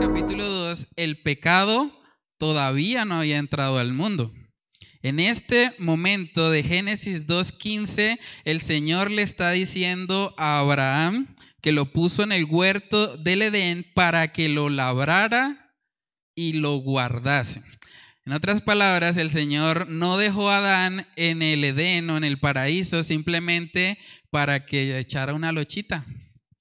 capítulo 2, el pecado todavía no había entrado al mundo. En este momento de Génesis 2.15, el Señor le está diciendo a Abraham que lo puso en el huerto del Edén para que lo labrara y lo guardase. En otras palabras, el Señor no dejó a Adán en el Edén o en el paraíso simplemente para que echara una lochita,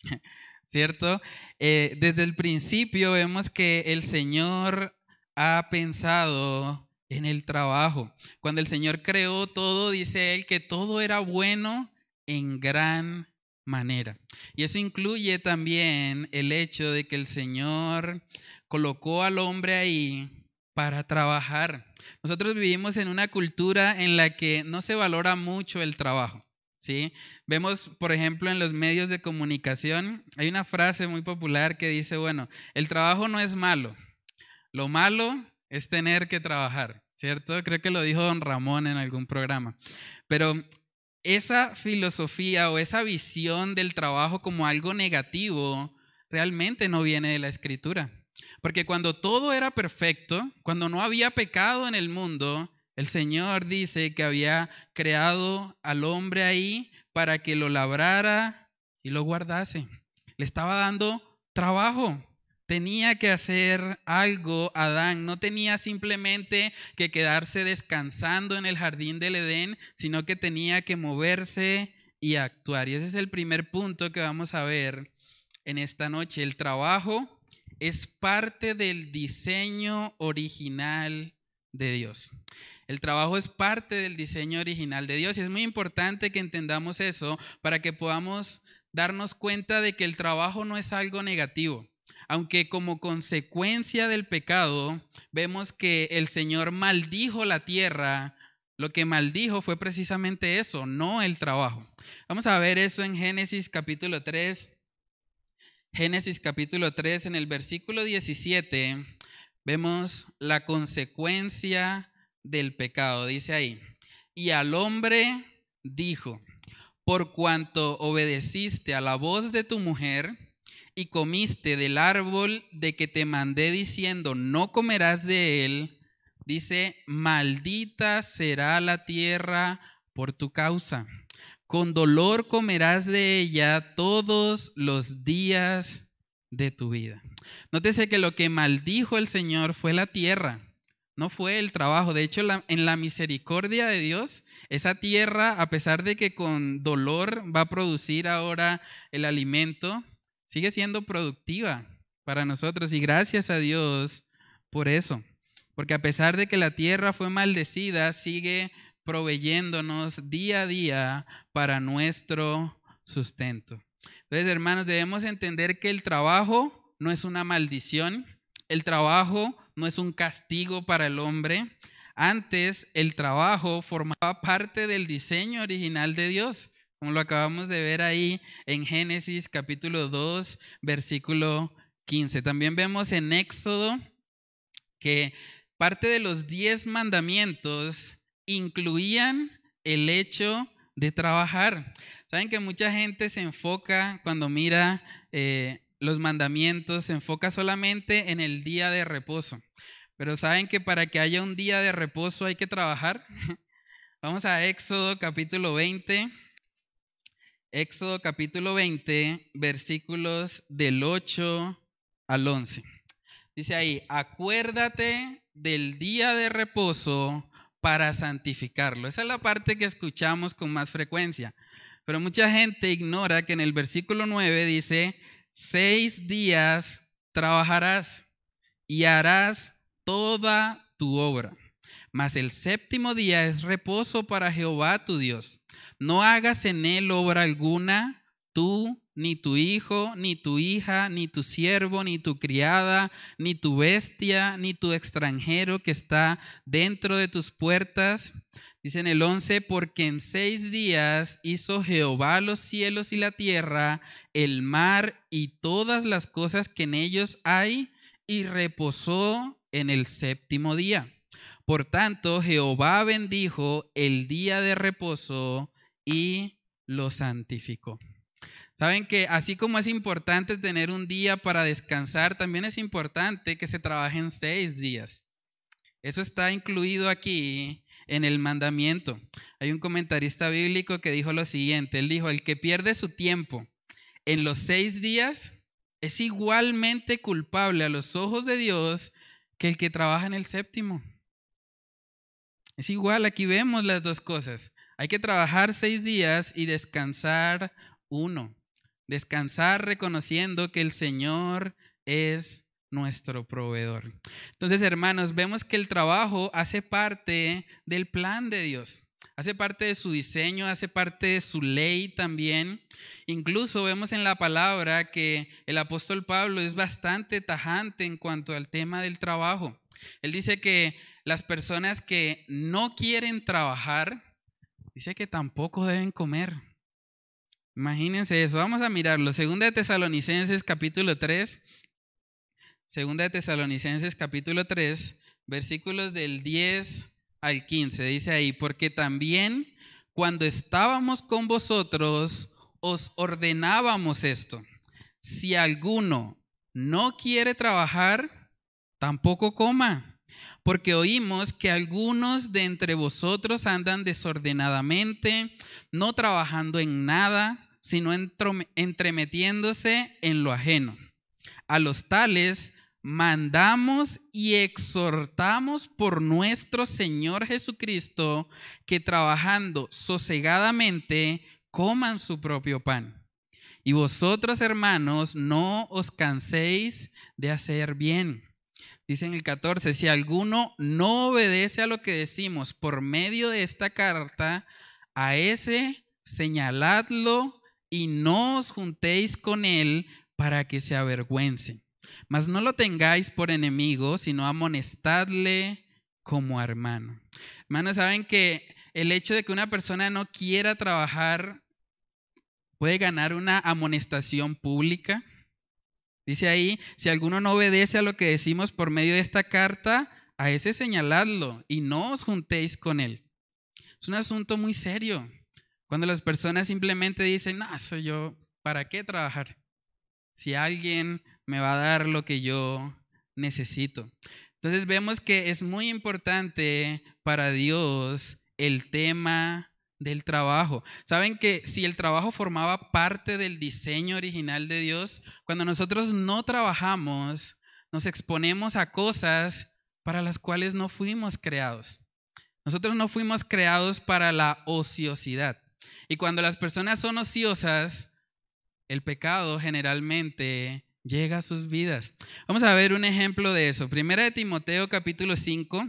¿cierto? Eh, desde el principio vemos que el Señor ha pensado en el trabajo. Cuando el Señor creó todo, dice él que todo era bueno en gran manera. Y eso incluye también el hecho de que el Señor colocó al hombre ahí para trabajar. Nosotros vivimos en una cultura en la que no se valora mucho el trabajo. ¿sí? Vemos, por ejemplo, en los medios de comunicación, hay una frase muy popular que dice, bueno, el trabajo no es malo, lo malo es tener que trabajar, ¿cierto? Creo que lo dijo don Ramón en algún programa. Pero esa filosofía o esa visión del trabajo como algo negativo realmente no viene de la escritura. Porque cuando todo era perfecto, cuando no había pecado en el mundo, el Señor dice que había creado al hombre ahí para que lo labrara y lo guardase. Le estaba dando trabajo. Tenía que hacer algo Adán. No tenía simplemente que quedarse descansando en el jardín del Edén, sino que tenía que moverse y actuar. Y ese es el primer punto que vamos a ver en esta noche. El trabajo es parte del diseño original de Dios. El trabajo es parte del diseño original de Dios y es muy importante que entendamos eso para que podamos darnos cuenta de que el trabajo no es algo negativo. Aunque como consecuencia del pecado vemos que el Señor maldijo la tierra, lo que maldijo fue precisamente eso, no el trabajo. Vamos a ver eso en Génesis capítulo 3. Génesis capítulo 3 en el versículo 17 vemos la consecuencia del pecado. Dice ahí, y al hombre dijo, por cuanto obedeciste a la voz de tu mujer y comiste del árbol de que te mandé diciendo, no comerás de él, dice, maldita será la tierra por tu causa. Con dolor comerás de ella todos los días de tu vida. Nótese que lo que maldijo el Señor fue la tierra no fue el trabajo. De hecho, en la misericordia de Dios, esa tierra, a pesar de que con dolor va a producir ahora el alimento, sigue siendo productiva para nosotros. Y gracias a Dios por eso. Porque a pesar de que la tierra fue maldecida, sigue proveyéndonos día a día para nuestro sustento. Entonces, hermanos, debemos entender que el trabajo no es una maldición. El trabajo no es un castigo para el hombre. Antes el trabajo formaba parte del diseño original de Dios, como lo acabamos de ver ahí en Génesis capítulo 2, versículo 15. También vemos en Éxodo que parte de los diez mandamientos incluían el hecho de trabajar. Saben que mucha gente se enfoca cuando mira eh, los mandamientos se enfoca solamente en el día de reposo. Pero saben que para que haya un día de reposo hay que trabajar. Vamos a Éxodo capítulo 20. Éxodo capítulo 20, versículos del 8 al 11. Dice ahí, acuérdate del día de reposo para santificarlo. Esa es la parte que escuchamos con más frecuencia. Pero mucha gente ignora que en el versículo 9 dice, seis días trabajarás y harás toda tu obra. Mas el séptimo día es reposo para Jehová tu Dios. No hagas en él obra alguna, tú, ni tu hijo, ni tu hija, ni tu siervo, ni tu criada, ni tu bestia, ni tu extranjero que está dentro de tus puertas, Dice en el 11, porque en seis días hizo Jehová los cielos y la tierra, el mar y todas las cosas que en ellos hay, y reposó en el séptimo día. Por tanto, Jehová bendijo el día de reposo y lo santificó. Saben que así como es importante tener un día para descansar, también es importante que se trabajen seis días. Eso está incluido aquí en el mandamiento. Hay un comentarista bíblico que dijo lo siguiente, él dijo, el que pierde su tiempo en los seis días es igualmente culpable a los ojos de Dios que el que trabaja en el séptimo. Es igual, aquí vemos las dos cosas. Hay que trabajar seis días y descansar uno. Descansar reconociendo que el Señor es nuestro proveedor. Entonces, hermanos, vemos que el trabajo hace parte del plan de Dios, hace parte de su diseño, hace parte de su ley también. Incluso vemos en la palabra que el apóstol Pablo es bastante tajante en cuanto al tema del trabajo. Él dice que las personas que no quieren trabajar, dice que tampoco deben comer. Imagínense eso. Vamos a mirarlo. Segunda de Tesalonicenses capítulo 3, Segunda de Tesalonicenses capítulo 3, versículos del 10 al 15. Dice ahí, porque también cuando estábamos con vosotros os ordenábamos esto. Si alguno no quiere trabajar, tampoco coma, porque oímos que algunos de entre vosotros andan desordenadamente, no trabajando en nada, sino entremetiéndose en lo ajeno. A los tales mandamos y exhortamos por nuestro Señor Jesucristo que trabajando sosegadamente coman su propio pan. Y vosotros, hermanos, no os canséis de hacer bien. Dice en el 14, si alguno no obedece a lo que decimos por medio de esta carta, a ese señaladlo y no os juntéis con él para que se avergüence. Mas no lo tengáis por enemigo, sino amonestadle como hermano. Hermanos, saben que el hecho de que una persona no quiera trabajar puede ganar una amonestación pública. Dice ahí, si alguno no obedece a lo que decimos por medio de esta carta, a ese señaladlo y no os juntéis con él. Es un asunto muy serio. Cuando las personas simplemente dicen, no, soy yo, ¿para qué trabajar? Si alguien me va a dar lo que yo necesito. Entonces vemos que es muy importante para Dios el tema del trabajo. Saben que si el trabajo formaba parte del diseño original de Dios, cuando nosotros no trabajamos, nos exponemos a cosas para las cuales no fuimos creados. Nosotros no fuimos creados para la ociosidad. Y cuando las personas son ociosas, el pecado generalmente llega a sus vidas. Vamos a ver un ejemplo de eso. Primera de Timoteo capítulo 5.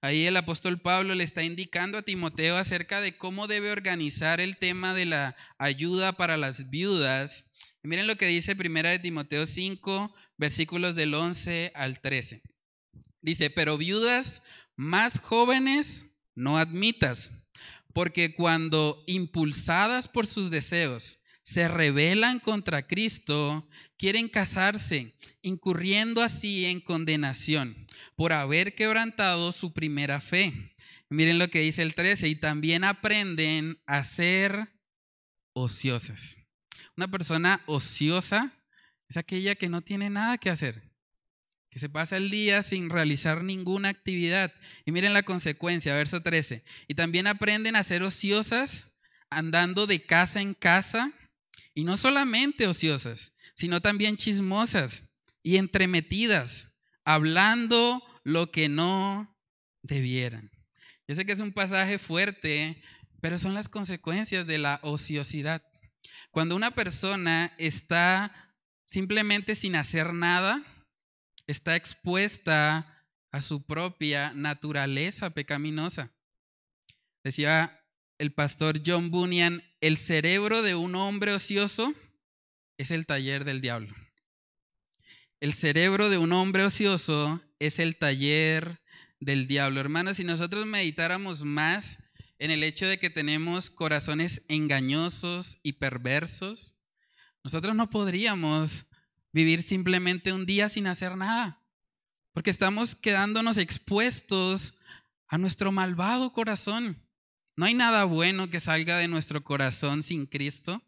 Ahí el apóstol Pablo le está indicando a Timoteo acerca de cómo debe organizar el tema de la ayuda para las viudas. miren lo que dice Primera de Timoteo 5, versículos del 11 al 13. Dice, pero viudas más jóvenes no admitas, porque cuando impulsadas por sus deseos se rebelan contra Cristo, quieren casarse, incurriendo así en condenación por haber quebrantado su primera fe. Miren lo que dice el 13, y también aprenden a ser ociosas. Una persona ociosa es aquella que no tiene nada que hacer, que se pasa el día sin realizar ninguna actividad. Y miren la consecuencia, verso 13. Y también aprenden a ser ociosas andando de casa en casa y no solamente ociosas, sino también chismosas y entremetidas, hablando lo que no debieran. Yo sé que es un pasaje fuerte, pero son las consecuencias de la ociosidad. Cuando una persona está simplemente sin hacer nada, está expuesta a su propia naturaleza pecaminosa. Decía el pastor John Bunyan, el cerebro de un hombre ocioso es el taller del diablo. El cerebro de un hombre ocioso es el taller del diablo. Hermanos, si nosotros meditáramos más en el hecho de que tenemos corazones engañosos y perversos, nosotros no podríamos vivir simplemente un día sin hacer nada. porque estamos quedándonos expuestos a nuestro malvado corazón. No hay nada bueno que salga de nuestro corazón sin Cristo.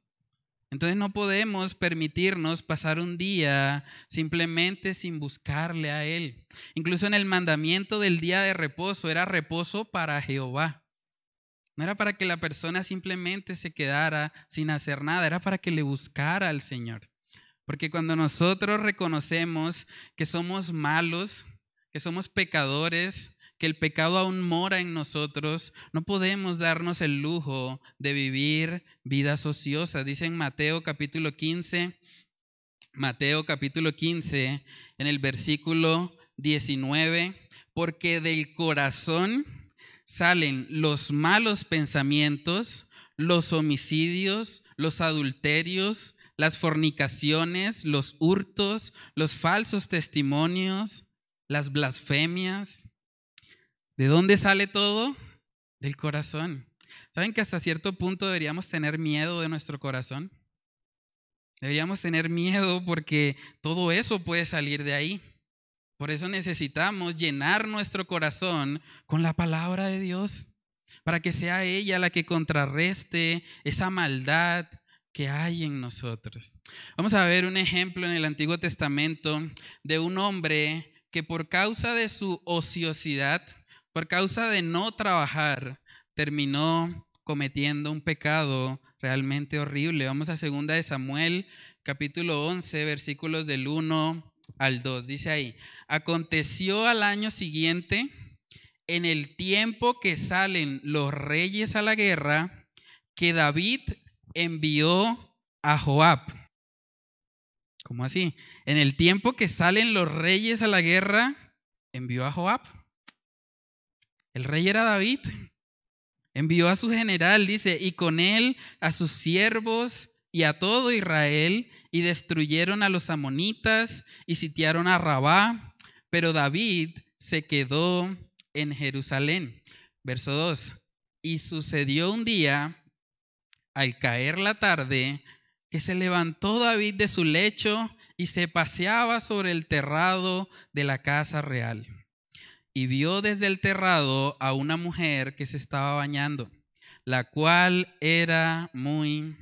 Entonces no podemos permitirnos pasar un día simplemente sin buscarle a Él. Incluso en el mandamiento del día de reposo era reposo para Jehová. No era para que la persona simplemente se quedara sin hacer nada, era para que le buscara al Señor. Porque cuando nosotros reconocemos que somos malos, que somos pecadores, que el pecado aún mora en nosotros, no podemos darnos el lujo de vivir vidas ociosas. Dice en Mateo capítulo 15, Mateo capítulo 15, en el versículo 19, porque del corazón salen los malos pensamientos, los homicidios, los adulterios, las fornicaciones, los hurtos, los falsos testimonios, las blasfemias. ¿De dónde sale todo? Del corazón. ¿Saben que hasta cierto punto deberíamos tener miedo de nuestro corazón? Deberíamos tener miedo porque todo eso puede salir de ahí. Por eso necesitamos llenar nuestro corazón con la palabra de Dios, para que sea ella la que contrarreste esa maldad que hay en nosotros. Vamos a ver un ejemplo en el Antiguo Testamento de un hombre que por causa de su ociosidad, por causa de no trabajar, terminó cometiendo un pecado realmente horrible. Vamos a segunda de Samuel, capítulo 11, versículos del 1 al 2. Dice ahí, aconteció al año siguiente, en el tiempo que salen los reyes a la guerra, que David envió a Joab. ¿Cómo así? En el tiempo que salen los reyes a la guerra, envió a Joab. El rey era David. Envió a su general, dice, y con él a sus siervos y a todo Israel, y destruyeron a los amonitas y sitiaron a Rabá, pero David se quedó en Jerusalén. Verso 2. Y sucedió un día, al caer la tarde, que se levantó David de su lecho y se paseaba sobre el terrado de la casa real. Y vio desde el terrado a una mujer que se estaba bañando, la cual era muy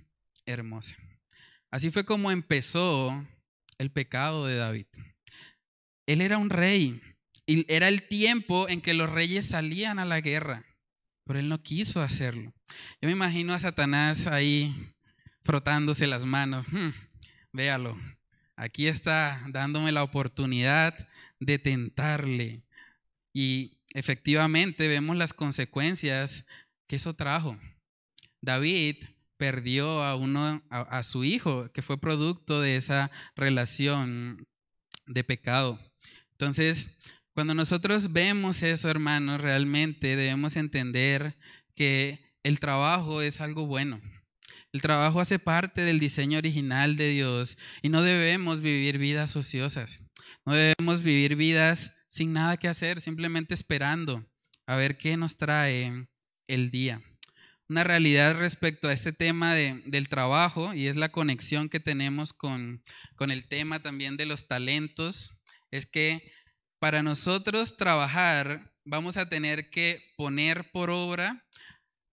hermosa. Así fue como empezó el pecado de David. Él era un rey y era el tiempo en que los reyes salían a la guerra, pero él no quiso hacerlo. Yo me imagino a Satanás ahí frotándose las manos. Hmm, véalo, aquí está dándome la oportunidad de tentarle. Y efectivamente vemos las consecuencias que eso trajo. David perdió a uno a, su hijo, que fue producto de esa relación de pecado. Entonces, cuando nosotros vemos eso, hermanos, realmente debemos entender que el trabajo es algo bueno. El trabajo hace parte del diseño original de Dios y no debemos vivir vidas ociosas. No debemos vivir vidas sin nada que hacer, simplemente esperando a ver qué nos trae el día una realidad respecto a este tema del trabajo y es la conexión que tenemos con, con el tema también de los talentos, es que para nosotros trabajar vamos a tener que poner por obra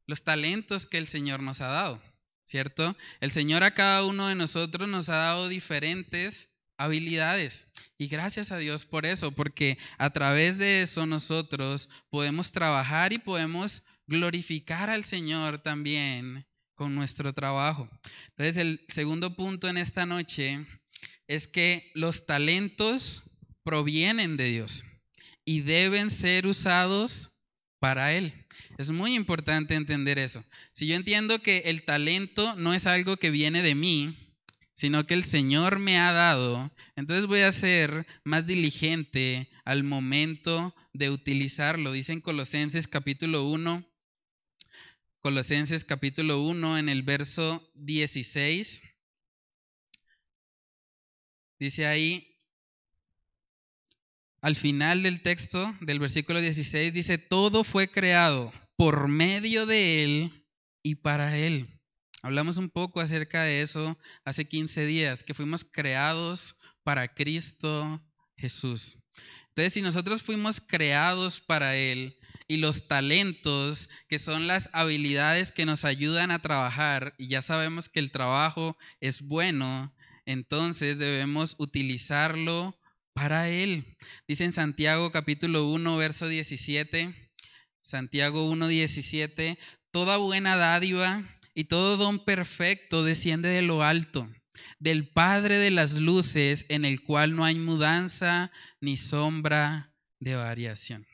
los talentos que el Señor nos ha dado, ¿cierto? El Señor a cada uno de nosotros nos ha dado diferentes habilidades. Y gracias a Dios por eso, porque a través de eso nosotros podemos trabajar y podemos glorificar al Señor también con nuestro trabajo. Entonces, el segundo punto en esta noche es que los talentos provienen de Dios y deben ser usados para Él. Es muy importante entender eso. Si yo entiendo que el talento no es algo que viene de mí, sino que el Señor me ha dado, entonces voy a ser más diligente al momento de utilizarlo. Dice en Colosenses capítulo 1, Colosenses capítulo 1 en el verso 16. Dice ahí, al final del texto del versículo 16, dice, todo fue creado por medio de Él y para Él. Hablamos un poco acerca de eso hace 15 días, que fuimos creados para Cristo Jesús. Entonces, si nosotros fuimos creados para Él y los talentos, que son las habilidades que nos ayudan a trabajar, y ya sabemos que el trabajo es bueno, entonces debemos utilizarlo para Él. Dice en Santiago capítulo 1, verso 17, Santiago 1, 17, toda buena dádiva y todo don perfecto desciende de lo alto, del Padre de las luces, en el cual no hay mudanza ni sombra de variación.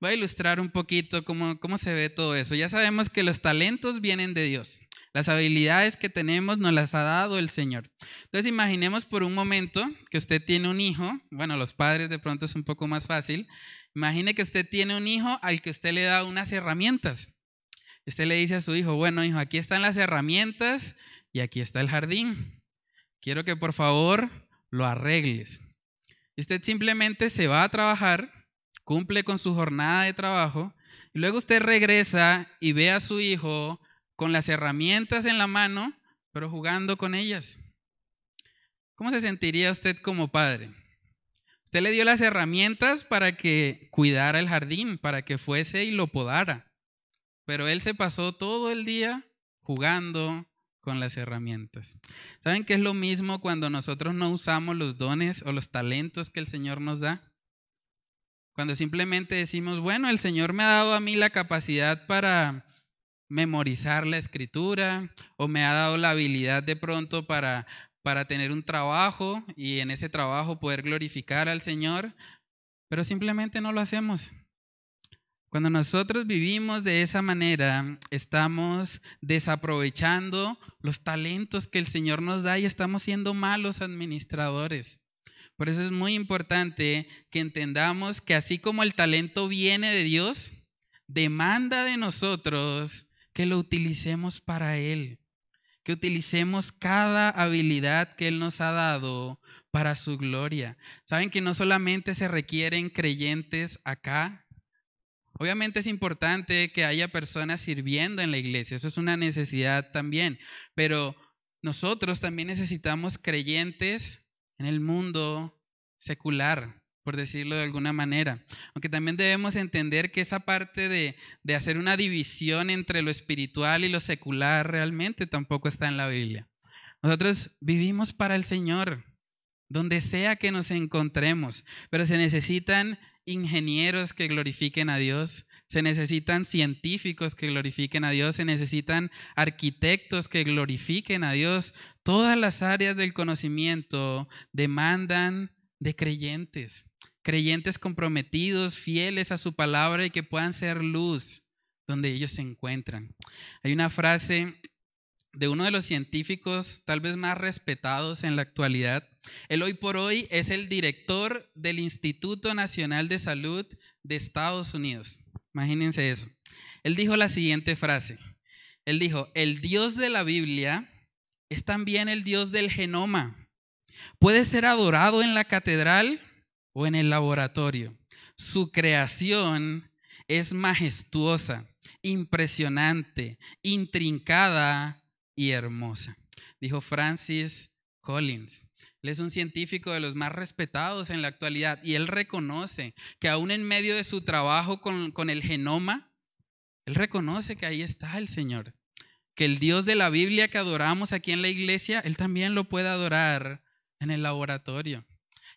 Voy a ilustrar un poquito cómo, cómo se ve todo eso. Ya sabemos que los talentos vienen de Dios. Las habilidades que tenemos nos las ha dado el Señor. Entonces imaginemos por un momento que usted tiene un hijo, bueno, los padres de pronto es un poco más fácil. Imagine que usted tiene un hijo al que usted le da unas herramientas. Usted le dice a su hijo, bueno, hijo, aquí están las herramientas y aquí está el jardín. Quiero que por favor lo arregles. Usted simplemente se va a trabajar, cumple con su jornada de trabajo, y luego usted regresa y ve a su hijo con las herramientas en la mano, pero jugando con ellas. ¿Cómo se sentiría usted como padre? Usted le dio las herramientas para que cuidara el jardín, para que fuese y lo podara. Pero él se pasó todo el día jugando con las herramientas. ¿Saben qué es lo mismo cuando nosotros no usamos los dones o los talentos que el Señor nos da? Cuando simplemente decimos, bueno, el Señor me ha dado a mí la capacidad para memorizar la escritura o me ha dado la habilidad de pronto para, para tener un trabajo y en ese trabajo poder glorificar al Señor, pero simplemente no lo hacemos. Cuando nosotros vivimos de esa manera, estamos desaprovechando los talentos que el Señor nos da y estamos siendo malos administradores. Por eso es muy importante que entendamos que así como el talento viene de Dios, demanda de nosotros que lo utilicemos para Él, que utilicemos cada habilidad que Él nos ha dado para su gloria. Saben que no solamente se requieren creyentes acá, Obviamente es importante que haya personas sirviendo en la iglesia, eso es una necesidad también, pero nosotros también necesitamos creyentes en el mundo secular, por decirlo de alguna manera. Aunque también debemos entender que esa parte de, de, hacer una división entre lo espiritual y lo secular realmente tampoco está en la Biblia. Nosotros vivimos para el Señor, donde sea que nos encontremos, pero se necesitan ingenieros que glorifiquen a Dios, se necesitan científicos que glorifiquen a Dios, se necesitan arquitectos que glorifiquen a Dios. Todas las áreas del conocimiento demandan de creyentes creyentes comprometidos, fieles a su palabra y que puedan ser luz donde ellos se encuentran. Hay una frase de uno de los científicos tal vez más respetados en la actualidad. Él hoy por hoy es el director del Instituto Nacional de Salud de Estados Unidos. Imagínense eso. Él dijo la siguiente frase. Él dijo, el Dios de la Biblia es también el Dios del genoma. Puede ser adorado en la catedral o en el laboratorio. Su creación es majestuosa, impresionante, intrincada y hermosa. Dijo Francis Collins. Él es un científico de los más respetados en la actualidad y él reconoce que aún en medio de su trabajo con, con el genoma, él reconoce que ahí está el Señor. Que el Dios de la Biblia que adoramos aquí en la iglesia, él también lo puede adorar en el laboratorio.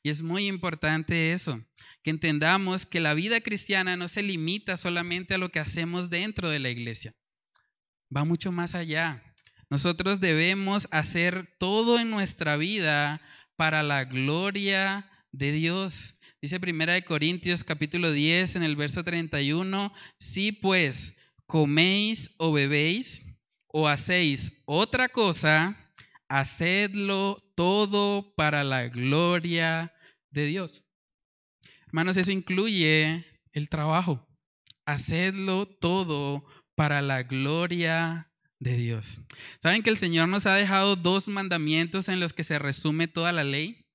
Y es muy importante eso, que entendamos que la vida cristiana no se limita solamente a lo que hacemos dentro de la iglesia. Va mucho más allá. Nosotros debemos hacer todo en nuestra vida para la gloria de Dios. Dice Primera de Corintios capítulo 10 en el verso 31, si pues coméis o bebéis o hacéis otra cosa, hacedlo todo para la gloria de Dios. Hermanos, eso incluye el trabajo. Hacedlo todo para la gloria de Dios. ¿Saben que el Señor nos ha dejado dos mandamientos en los que se resume toda la ley?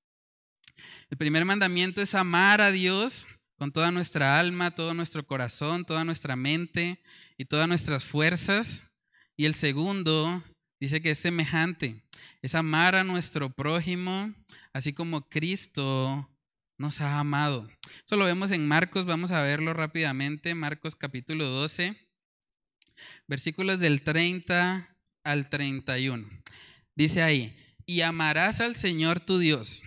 El primer mandamiento es amar a Dios con toda nuestra alma, todo nuestro corazón, toda nuestra mente y todas nuestras fuerzas. Y el segundo dice que es semejante, es amar a nuestro prójimo, así como Cristo nos ha amado. Eso lo vemos en Marcos, vamos a verlo rápidamente. Marcos capítulo 12, versículos del 30 al 31. Dice ahí, y amarás al Señor tu Dios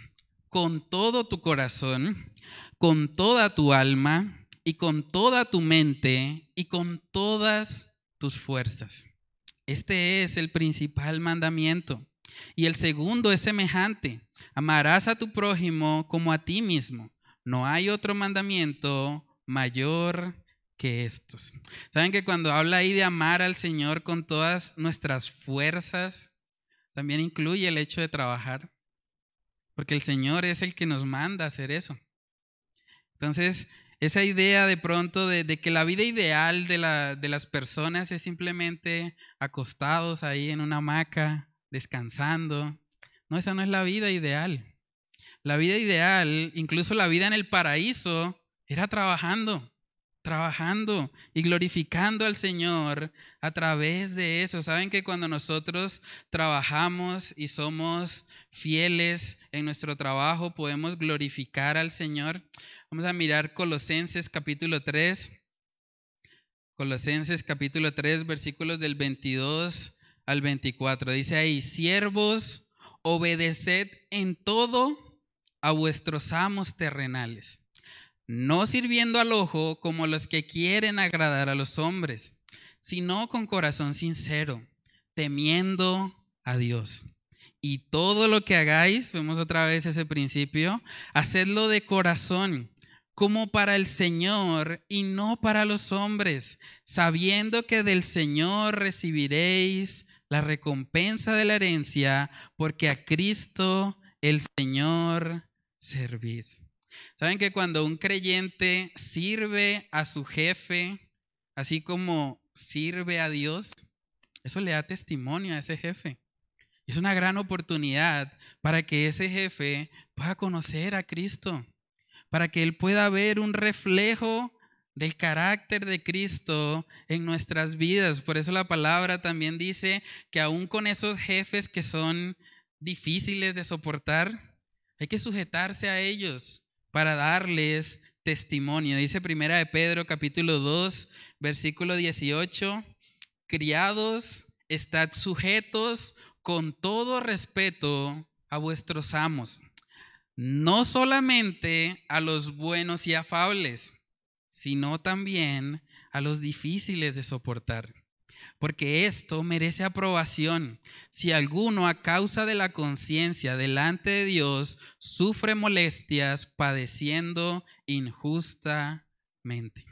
con todo tu corazón, con toda tu alma y con toda tu mente y con todas tus fuerzas. Este es el principal mandamiento. Y el segundo es semejante. Amarás a tu prójimo como a ti mismo. No hay otro mandamiento mayor que estos. ¿Saben que cuando habla ahí de amar al Señor con todas nuestras fuerzas, también incluye el hecho de trabajar? Porque el Señor es el que nos manda hacer eso. Entonces, esa idea de pronto de, que la vida ideal de, de las personas es simplemente acostados ahí en una hamaca, descansando. No, esa no es la vida ideal. La vida ideal, incluso la vida en el paraíso, era trabajando, trabajando y glorificando al Señor a través de eso. Saben que cuando nosotros trabajamos y somos fieles en nuestro trabajo, podemos glorificar al Señor. Vamos a mirar Colosenses capítulo 3. Colosenses capítulo 3, versículos del 22 al 24. Dice ahí, siervos, obedeced en todo a vuestros amos terrenales, no sirviendo al ojo como los que quieren agradar a los hombres, sino con corazón sincero, temiendo a Dios. Y todo lo que hagáis, vemos otra vez ese principio, hacedlo de corazón como para el Señor y no para los hombres, sabiendo que del Señor recibiréis la recompensa de la herencia, porque a Cristo el Señor servís. ¿Saben que cuando un creyente sirve a su jefe, así como sirve a Dios, eso le da testimonio a ese jefe? Es una gran oportunidad para que ese jefe pueda conocer a Cristo para que Él pueda ver un reflejo del carácter de Cristo en nuestras vidas. Por eso la palabra también dice que aún con esos jefes que son difíciles de soportar, hay que sujetarse a ellos para darles testimonio. Dice primera de Pedro capítulo 2, versículo 18, criados, estad sujetos con todo respeto a vuestros amos no solamente a los buenos y afables, sino también a los difíciles de soportar. Porque esto merece aprobación si alguno a causa de la conciencia delante de Dios sufre molestias padeciendo injustamente.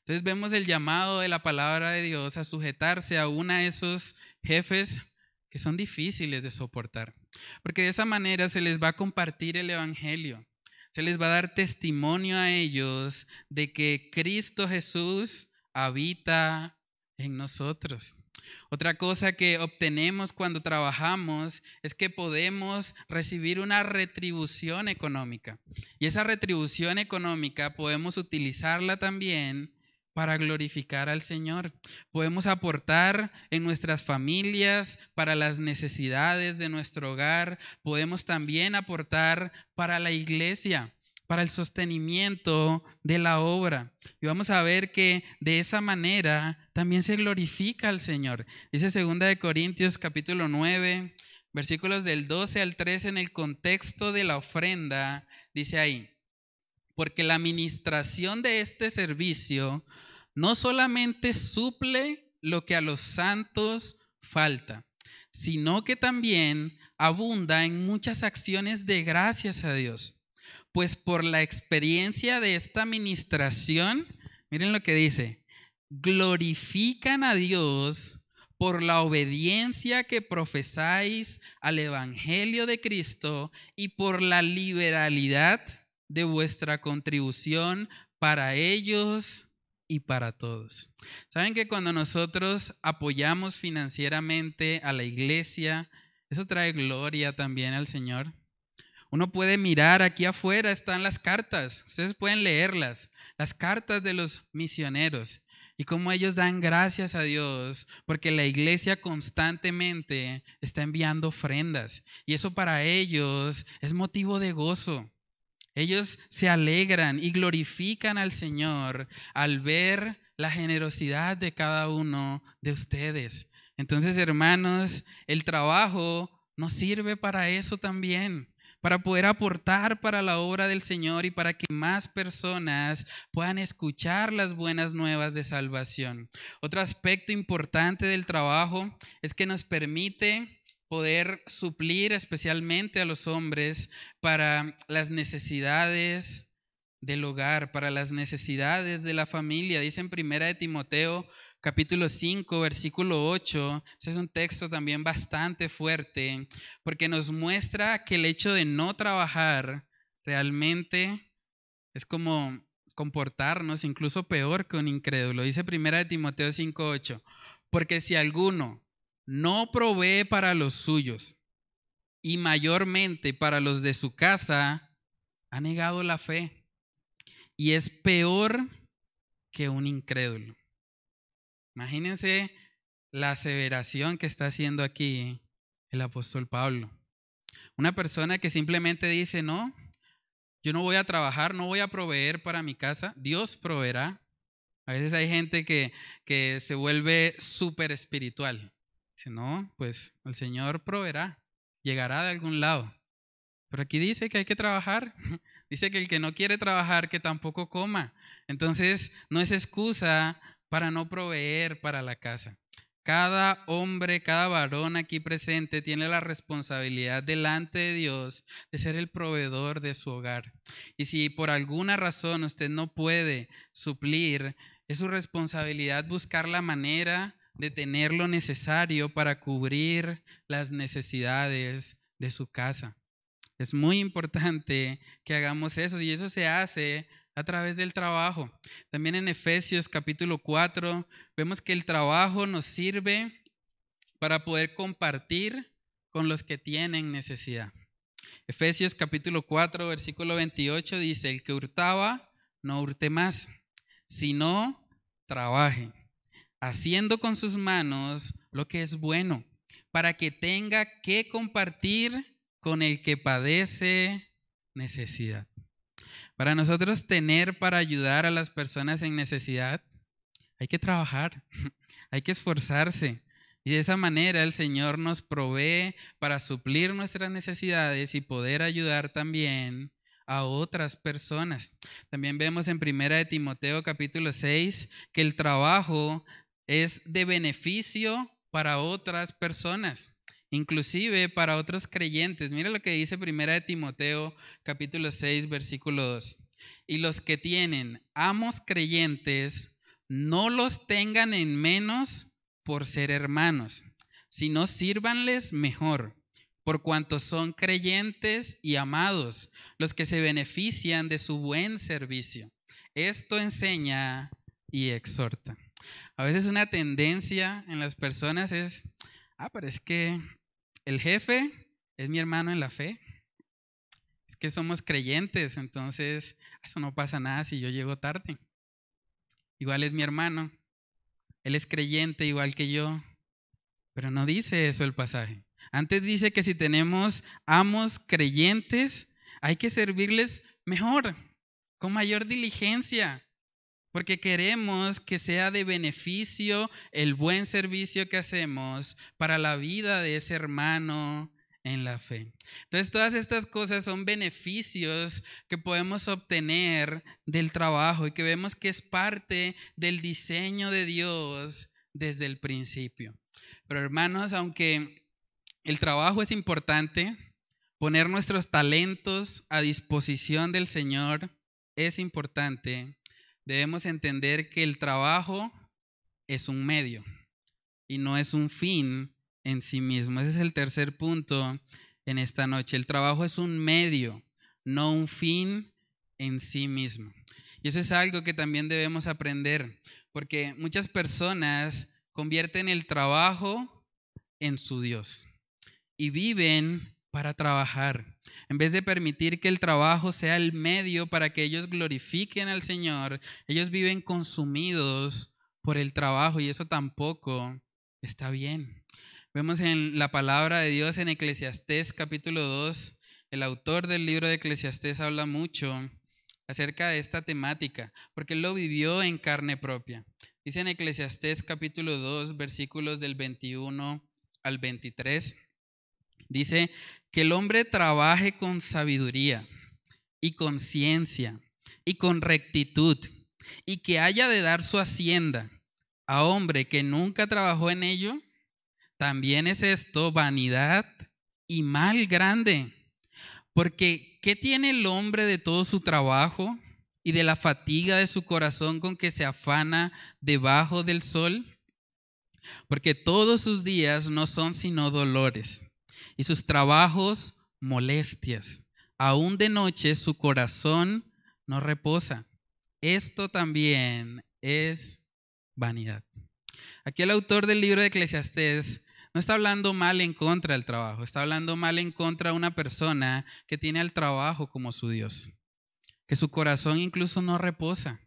Entonces vemos el llamado de la palabra de Dios a sujetarse a uno de esos jefes que son difíciles de soportar. Porque de esa manera se les va a compartir el Evangelio. Se les va a dar testimonio a ellos de que Cristo Jesús habita en nosotros. Otra cosa que obtenemos cuando trabajamos es que podemos recibir una retribución económica. Y esa retribución económica podemos utilizarla también para glorificar al Señor. Podemos aportar en nuestras familias para las necesidades de nuestro hogar. Podemos también aportar para la iglesia, para el sostenimiento de la obra. Y vamos a ver que de esa manera también se glorifica al Señor. Dice segunda de Corintios capítulo 9, versículos del 12 al 13 en el contexto de la ofrenda, dice ahí, porque la administración de este servicio no solamente suple lo que a los santos falta, sino que también abunda en muchas acciones de gracias a Dios. Pues por la experiencia de esta administración, miren lo que dice, glorifican a Dios por la obediencia que profesáis al Evangelio de Cristo y por la liberalidad de vuestra contribución para ellos y para todos. ¿Saben que cuando nosotros apoyamos financieramente a la iglesia, eso trae gloria también al Señor? Uno puede mirar aquí afuera, están las cartas, ustedes pueden leerlas, las cartas de los misioneros y cómo ellos dan gracias a Dios porque la iglesia constantemente está enviando ofrendas y eso para ellos es motivo de gozo. Ellos se alegran y glorifican al Señor al ver la generosidad de cada uno de ustedes. Entonces, hermanos, el trabajo nos sirve para eso también para poder aportar para la obra del Señor y para que más personas puedan escuchar las buenas nuevas de salvación. Otro aspecto importante del trabajo es que nos permite poder suplir especialmente a los hombres para las necesidades del hogar, para las necesidades de la familia. Dice en primera de Timoteo capítulo 5, versículo 8. Ese es un texto también bastante fuerte, porque nos muestra que el hecho de no trabajar realmente es como comportarnos incluso peor que un incrédulo. Dice primera de Timoteo 5, 8. Porque si alguno no provee para los suyos y mayormente para los de su casa, ha negado la fe y es peor que un incrédulo. Imagínense la aseveración que está haciendo aquí el apóstol Pablo. Una persona que simplemente dice, no, yo no voy a trabajar, no voy a proveer para mi casa, Dios proveerá. A veces hay gente que, que se vuelve súper espiritual. Dice, no, pues el Señor proveerá, llegará de algún lado. Pero aquí dice que hay que trabajar. Dice que el que no quiere trabajar, que tampoco coma. Entonces, no es excusa para no proveer para la casa. Cada hombre, cada varón aquí presente tiene la responsabilidad delante de Dios de ser el proveedor de su hogar. Y si por alguna razón usted no puede suplir, es su responsabilidad buscar la manera de tener lo necesario para cubrir las necesidades de su casa. Es muy importante que hagamos eso y eso se hace a través del trabajo. También en Efesios capítulo 4 vemos que el trabajo nos sirve para poder compartir con los que tienen necesidad. Efesios capítulo 4 versículo 28 dice, el que hurtaba, no hurte más, sino trabaje, haciendo con sus manos lo que es bueno, para que tenga que compartir con el que padece necesidad. Para nosotros tener para ayudar a las personas en necesidad, hay que trabajar, hay que esforzarse. Y de esa manera el Señor nos provee para suplir nuestras necesidades y poder ayudar también a otras personas. También vemos en Primera de Timoteo capítulo 6 que el trabajo es de beneficio para otras personas inclusive para otros creyentes. Mira lo que dice Primera de Timoteo capítulo 6 versículo 2. Y los que tienen amos creyentes, no los tengan en menos por ser hermanos, sino sírvanles mejor, por cuanto son creyentes y amados, los que se benefician de su buen servicio. Esto enseña y exhorta. A veces una tendencia en las personas es, ah, pero es que el jefe es mi hermano en la fe. Es que somos creyentes, entonces eso no pasa nada si yo llego tarde. Igual es mi hermano. Él es creyente igual que yo. Pero no dice eso el pasaje. Antes dice que si tenemos amos creyentes, hay que servirles mejor, con mayor diligencia, porque queremos que sea de beneficio el buen servicio que hacemos para la vida de ese hermano en la fe. Entonces, todas estas cosas son beneficios que podemos obtener del trabajo y que vemos que es parte del diseño de Dios desde el principio. Pero hermanos, aunque el trabajo es importante, poner nuestros talentos a disposición del Señor es importante debemos entender que el trabajo es un medio y no es un fin en sí mismo. Ese es el tercer punto en esta noche. El trabajo es un medio, no un fin en sí mismo. Y eso es algo que también debemos aprender, porque muchas personas convierten el trabajo en su Dios y viven para trabajar. En vez de permitir que el trabajo sea el medio para que ellos glorifiquen al Señor, ellos viven consumidos por el trabajo y eso tampoco está bien. Vemos en la palabra de Dios en Eclesiastés capítulo 2 el autor del libro de Eclesiastés habla mucho acerca de esta temática, porque él lo vivió en carne propia. Dice en Eclesiastés capítulo 2, versículos del 21 al 23, dice que el hombre trabaje con sabiduría y con ciencia y con rectitud y que haya de dar su hacienda a hombre que nunca trabajó en ello, también es esto vanidad y mal grande. Porque, ¿qué tiene el hombre de todo su trabajo y de la fatiga de su corazón con que se afana debajo del sol? Porque todos sus días no son sino dolores y sus trabajos molestias. Aún de noche su corazón no reposa. Esto también es vanidad. Aquí el autor del libro de Eclesiastés no está hablando mal en contra del trabajo, está hablando mal en contra de una persona que tiene al trabajo como su Dios, que su corazón incluso no reposa,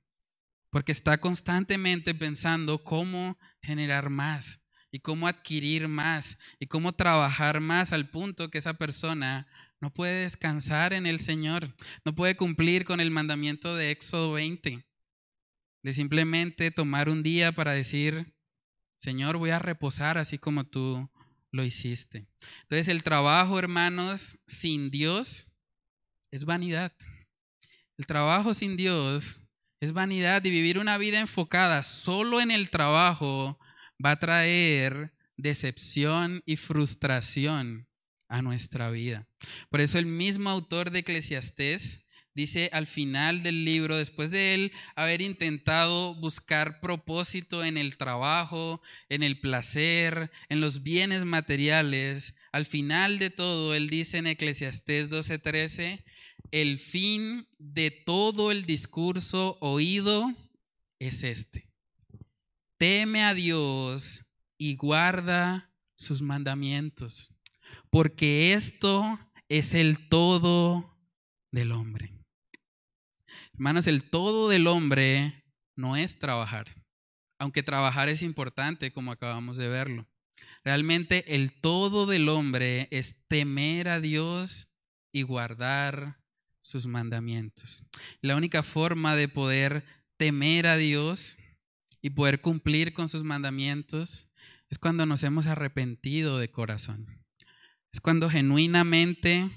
porque está constantemente pensando cómo generar más y cómo adquirir más y cómo trabajar más al punto que esa persona no puede descansar en el Señor, no puede cumplir con el mandamiento de Éxodo 20, de simplemente tomar un día para decir, Señor, voy a reposar así como tú lo hiciste. Entonces el trabajo, hermanos, sin Dios es vanidad. El trabajo sin Dios es vanidad y vivir una vida enfocada solo en el trabajo va a traer decepción y frustración a nuestra vida. Por eso el mismo autor de Eclesiastés dice al final del libro, después de él haber intentado buscar propósito en el trabajo, en el placer, en los bienes materiales, al final de todo, él dice en Eclesiastés 12:13, el fin de todo el discurso oído es este. Teme a Dios y guarda sus mandamientos, porque esto es el todo del hombre. Hermanos, el todo del hombre no es trabajar, aunque trabajar es importante, como acabamos de verlo. Realmente el todo del hombre es temer a Dios y guardar sus mandamientos. La única forma de poder temer a Dios y poder cumplir con sus mandamientos es cuando nos hemos arrepentido de corazón. Es cuando genuinamente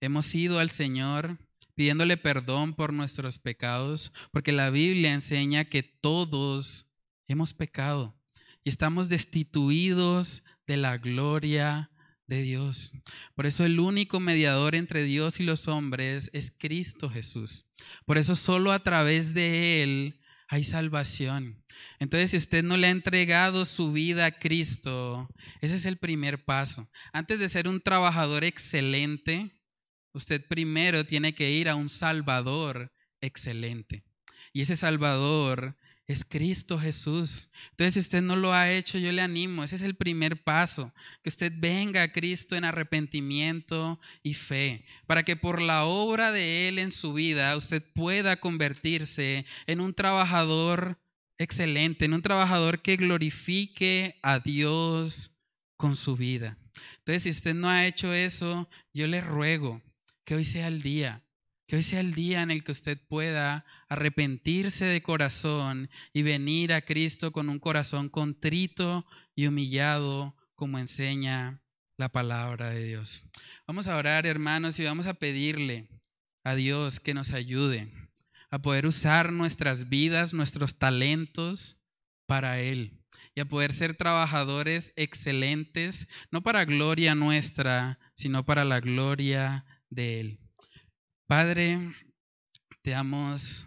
hemos ido al Señor pidiéndole perdón por nuestros pecados, porque la Biblia enseña que todos hemos pecado y estamos destituidos de la gloria de Dios. Por eso el único mediador entre Dios y los hombres es Cristo Jesús. Por eso solo a través de Él hay salvación. Entonces, si usted no le ha entregado su vida a Cristo, ese es el primer paso. Antes de ser un trabajador excelente, usted primero tiene que ir a un Salvador excelente. Y ese Salvador es Cristo Jesús. Entonces, si usted no lo ha hecho, yo le animo. Ese es el primer paso, que usted venga a Cristo en arrepentimiento y fe, para que por la obra de Él en su vida usted pueda convertirse en un trabajador excelente, en un trabajador que glorifique a Dios con su vida. Entonces, si usted no ha hecho eso, yo le ruego que hoy sea el día, que hoy sea el día en el que usted pueda arrepentirse de corazón y venir a Cristo con un corazón contrito y humillado, como enseña la palabra de Dios. Vamos a orar, hermanos, y vamos a pedirle a Dios que nos ayude a poder usar nuestras vidas, nuestros talentos para Él y a poder ser trabajadores excelentes, no para gloria nuestra, sino para la gloria de Él. Padre, te damos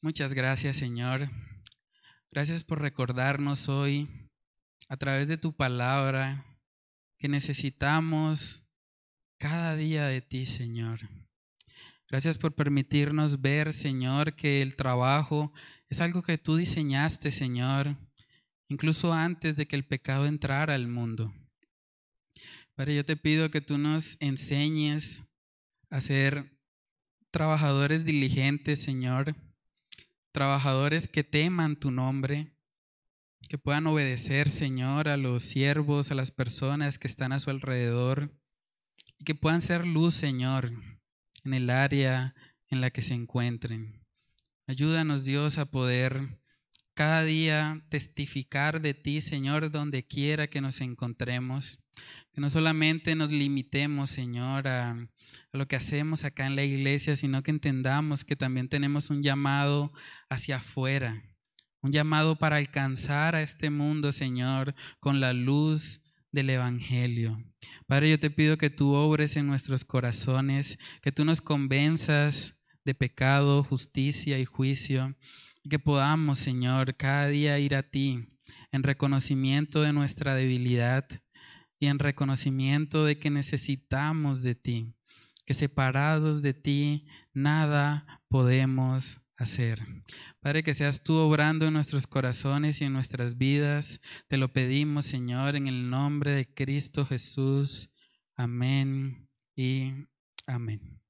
muchas gracias, Señor. Gracias por recordarnos hoy, a través de tu palabra, que necesitamos cada día de ti, Señor. Gracias por permitirnos ver, Señor, que el trabajo es algo que tú diseñaste, Señor, incluso antes de que el pecado entrara al mundo. Padre, yo te pido que tú nos enseñes a ser trabajadores diligentes, Señor, trabajadores que teman tu nombre, que puedan obedecer, Señor, a los siervos, a las personas que están a su alrededor, y que puedan ser luz, Señor, en el área en la que se encuentren. Ayúdanos, Dios, a poder cada día testificar de ti, Señor, donde quiera que nos encontremos. Que no solamente nos limitemos, Señor, a, lo que hacemos acá en la iglesia, sino que entendamos que también tenemos un llamado hacia afuera, un llamado para alcanzar a este mundo, Señor, con la luz del Evangelio. Padre, yo te pido que tú obres en nuestros corazones, que tú nos convenzas de pecado, justicia y juicio, que podamos, Señor, cada día ir a ti en reconocimiento de nuestra debilidad y en reconocimiento de que necesitamos de ti, que separados de ti nada podemos hacer. Padre, que seas tú obrando en nuestros corazones y en nuestras vidas. Te lo pedimos, Señor, en el nombre de Cristo Jesús. Amén y amén.